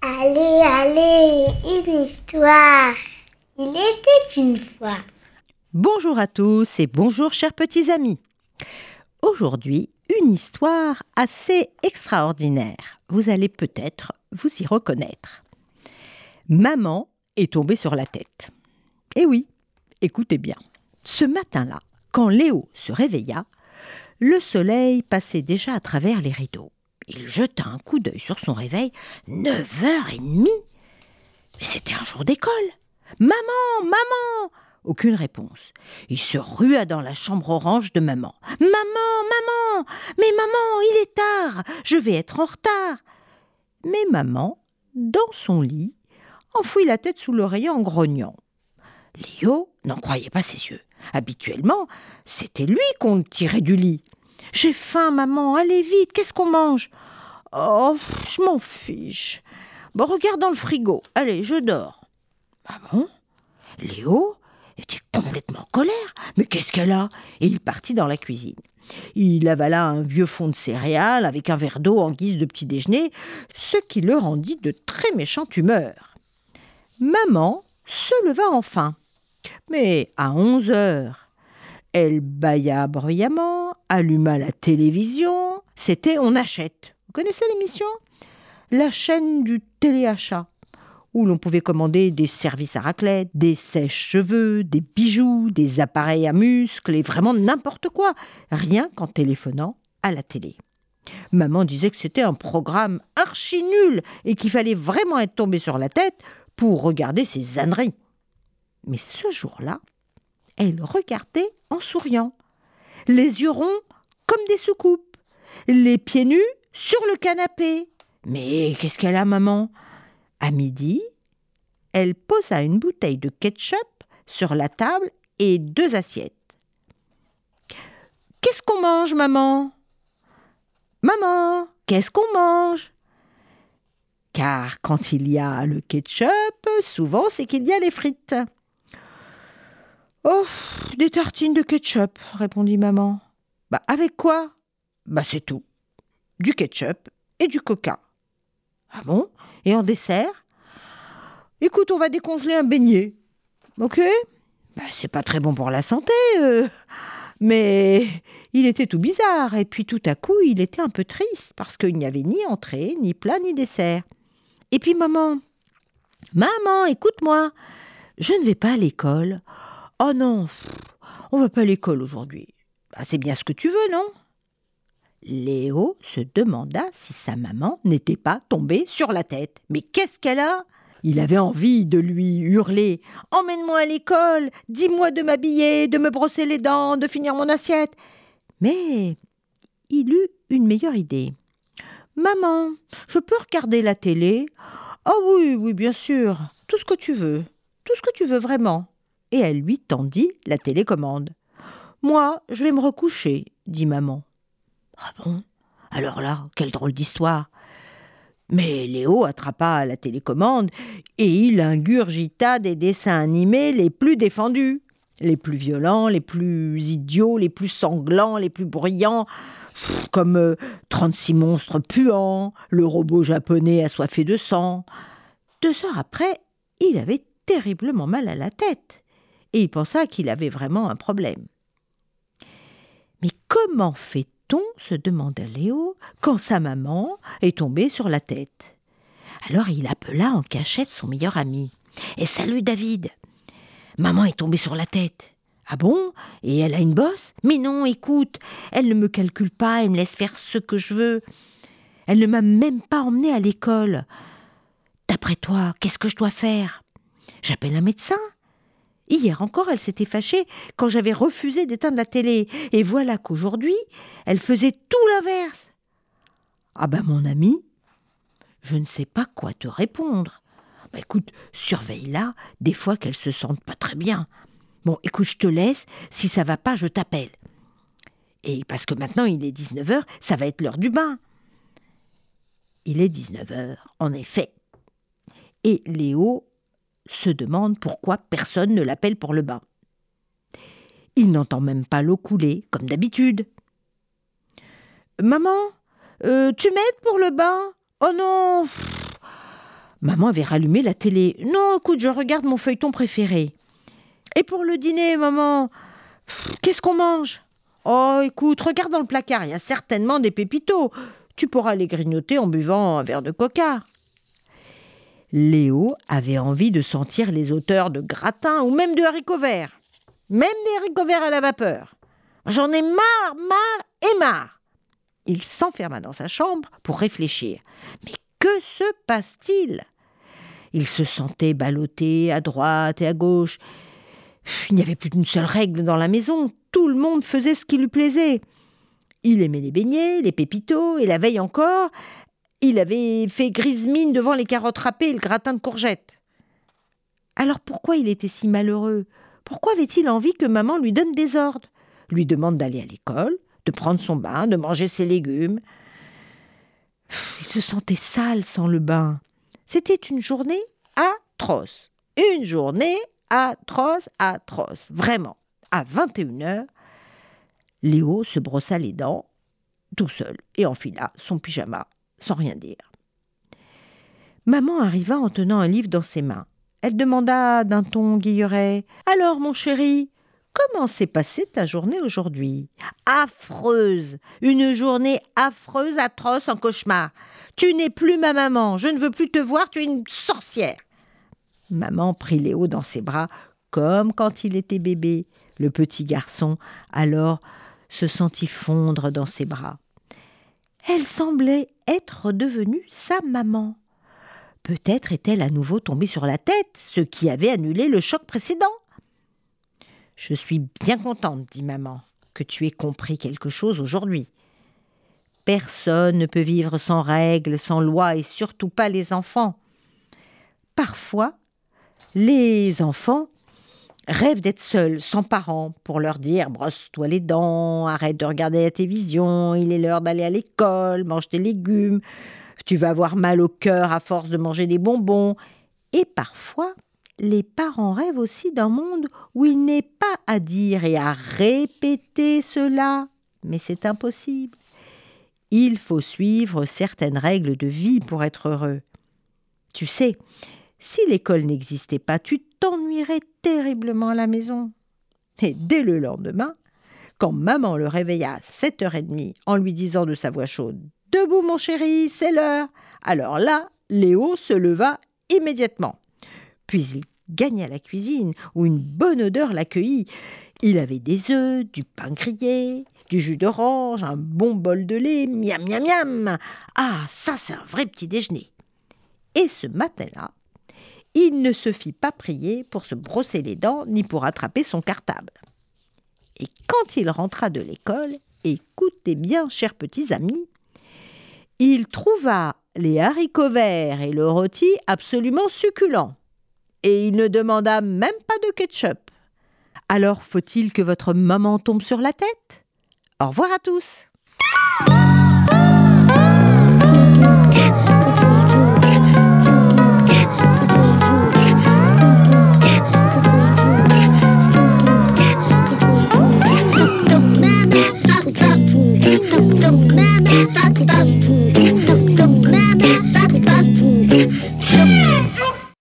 Allez, allez, une histoire. Il était une fois. Bonjour à tous et bonjour chers petits amis. Aujourd'hui, une histoire assez extraordinaire. Vous allez peut-être vous y reconnaître. Maman est tombée sur la tête. Eh oui, écoutez bien. Ce matin-là, quand Léo se réveilla, le soleil passait déjà à travers les rideaux. Il jeta un coup d'œil sur son réveil. Neuf heures et demie Mais c'était un jour d'école Maman Maman Aucune réponse. Il se rua dans la chambre orange de maman. Maman Maman Mais maman, il est tard Je vais être en retard Mais maman, dans son lit, enfouit la tête sous l'oreiller en grognant. Léo n'en croyait pas ses yeux. Habituellement, c'était lui qu'on tirait du lit. J'ai faim, maman, allez vite, qu'est-ce qu'on mange? Oh, je m'en fiche. Bon, regarde dans le frigo. Allez, je dors. Ah bon? Léo était complètement en colère. Mais qu'est-ce qu'elle a? Et il partit dans la cuisine. Il avala un vieux fond de céréales avec un verre d'eau en guise de petit déjeuner, ce qui le rendit de très méchante humeur. Maman se leva enfin. Mais à onze heures, elle bâilla bruyamment, alluma la télévision. C'était On achète. Vous connaissez l'émission? La chaîne du téléachat, où l'on pouvait commander des services à raclette, des sèches-cheveux, des bijoux, des appareils à muscles et vraiment n'importe quoi, rien qu'en téléphonant à la télé. Maman disait que c'était un programme archi nul et qu'il fallait vraiment être tombé sur la tête pour regarder ces âneries. Mais ce jour-là, elle regardait en souriant, les yeux ronds comme des soucoupes, les pieds nus sur le canapé. Mais qu'est-ce qu'elle a, maman? À midi, elle posa une bouteille de ketchup sur la table et deux assiettes. Qu'est-ce qu'on mange, maman? Maman, qu'est-ce qu'on mange? Car quand il y a le ketchup, souvent c'est qu'il y a les frites. Oh, des tartines de ketchup, répondit maman. Bah, avec quoi? Bah, c'est tout. Du ketchup et du coca. Ah bon? Et en dessert? Écoute, on va décongeler un beignet. Ok? Bah, c'est pas très bon pour la santé, euh. mais il était tout bizarre, et puis tout à coup, il était un peu triste, parce qu'il n'y avait ni entrée, ni plat, ni dessert. Et puis, maman, maman, écoute-moi, je ne vais pas à l'école. Oh non, on va pas à l'école aujourd'hui. Bah, c'est bien ce que tu veux, non? Léo se demanda si sa maman n'était pas tombée sur la tête. Mais qu'est-ce qu'elle a? Il avait envie de lui hurler Emmène-moi à l'école, dis-moi de m'habiller, de me brosser les dents, de finir mon assiette. Mais il eut une meilleure idée. Maman, je peux regarder la télé? Oh oui, oui, bien sûr, tout ce que tu veux, tout ce que tu veux vraiment et elle lui tendit la télécommande. Moi, je vais me recoucher, dit maman. Ah bon? Alors là, quelle drôle d'histoire. Mais Léo attrapa la télécommande et il ingurgita des dessins animés les plus défendus, les plus violents, les plus idiots, les plus sanglants, les plus bruyants, comme 36 euh, monstres puants, le robot japonais assoiffé de sang. Deux heures après, il avait terriblement mal à la tête et il pensa qu'il avait vraiment un problème. Mais comment fait-on? se demanda Léo quand sa maman est tombée sur la tête. Alors il appela en cachette son meilleur ami. Et salut David. Maman est tombée sur la tête. Ah bon? Et elle a une bosse? Mais non, écoute, elle ne me calcule pas, elle me laisse faire ce que je veux. Elle ne m'a même pas emmenée à l'école. D'après toi, qu'est-ce que je dois faire? J'appelle un médecin Hier encore, elle s'était fâchée quand j'avais refusé d'éteindre la télé, et voilà qu'aujourd'hui, elle faisait tout l'inverse. Ah ben mon ami, je ne sais pas quoi te répondre. Bah écoute, surveille-la, des fois qu'elle se sente pas très bien. Bon, écoute, je te laisse, si ça va pas, je t'appelle. Et parce que maintenant il est 19h, ça va être l'heure du bain. Il est 19h, en effet. Et Léo se demande pourquoi personne ne l'appelle pour le bain. Il n'entend même pas l'eau couler, comme d'habitude. Maman, euh, tu m'aides pour le bain? Oh non Maman avait rallumé la télé. Non, écoute, je regarde mon feuilleton préféré. Et pour le dîner, maman, qu'est-ce qu'on mange? Oh, écoute, regarde dans le placard, il y a certainement des pépitos. Tu pourras les grignoter en buvant un verre de coca. Léo avait envie de sentir les auteurs de gratin ou même de haricots verts. Même des haricots verts à la vapeur. J'en ai marre, marre et marre. Il s'enferma dans sa chambre pour réfléchir. Mais que se passe-t-il? Il se sentait ballotté à droite et à gauche. Il n'y avait plus d'une seule règle dans la maison. Tout le monde faisait ce qui lui plaisait. Il aimait les beignets, les pépitos, et la veille encore, il avait fait grise mine devant les carottes râpées et le gratin de courgettes. Alors pourquoi il était si malheureux? Pourquoi avait-il envie que maman lui donne des ordres? Lui demande d'aller à l'école, de prendre son bain, de manger ses légumes. Il se sentait sale sans le bain. C'était une journée atroce. Une journée atroce, atroce. Vraiment. À 21 heures, Léo se brossa les dents tout seul et enfila son pyjama sans rien dire. Maman arriva en tenant un livre dans ses mains. Elle demanda d'un ton guilleret Alors, mon chéri, comment s'est passée ta journée aujourd'hui? Affreuse Une journée affreuse, atroce, en cauchemar. Tu n'es plus ma maman, je ne veux plus te voir, tu es une sorcière. Maman prit Léo dans ses bras, comme quand il était bébé. Le petit garçon, alors, se sentit fondre dans ses bras. Elle semblait être devenue sa maman. Peut-être est-elle à nouveau tombée sur la tête, ce qui avait annulé le choc précédent. Je suis bien contente, dit maman, que tu aies compris quelque chose aujourd'hui. Personne ne peut vivre sans règles, sans lois, et surtout pas les enfants. Parfois, les enfants rêvent d'être seuls, sans parents, pour leur dire brosse-toi les dents, arrête de regarder la télévision, il est l'heure d'aller à l'école, mange tes légumes, tu vas avoir mal au cœur à force de manger des bonbons. Et parfois, les parents rêvent aussi d'un monde où il n'est pas à dire et à répéter cela. Mais c'est impossible. Il faut suivre certaines règles de vie pour être heureux. Tu sais, si l'école n'existait pas, tu t'ennuierais terriblement à la maison. Et dès le lendemain, quand maman le réveilla à 7h30 en lui disant de sa voix chaude Debout, mon chéri, c'est l'heure. Alors là, Léo se leva immédiatement. Puis il gagna la cuisine, où une bonne odeur l'accueillit. Il avait des œufs, du pain grillé, du jus d'orange, un bon bol de lait, miam miam miam. Ah, ça c'est un vrai petit déjeuner. Et ce matin-là, il ne se fit pas prier pour se brosser les dents ni pour attraper son cartable. Et quand il rentra de l'école, écoutez bien, chers petits amis, il trouva les haricots verts et le rôti absolument succulents. Et il ne demanda même pas de ketchup. Alors faut-il que votre maman tombe sur la tête? Au revoir à tous